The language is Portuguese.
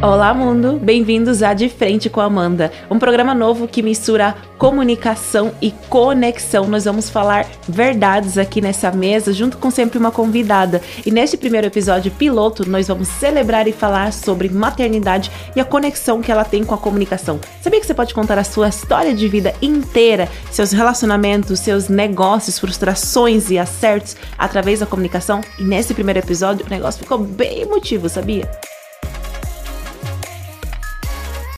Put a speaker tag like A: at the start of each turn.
A: Olá, mundo! Bem-vindos a De Frente com Amanda, um programa novo que mistura comunicação e conexão. Nós vamos falar verdades aqui nessa mesa, junto com sempre uma convidada. E neste primeiro episódio piloto, nós vamos celebrar e falar sobre maternidade e a conexão que ela tem com a comunicação. Sabia que você pode contar a sua história de vida inteira, seus relacionamentos, seus negócios, frustrações e acertos através da comunicação? E nesse primeiro episódio, o negócio ficou bem emotivo, sabia?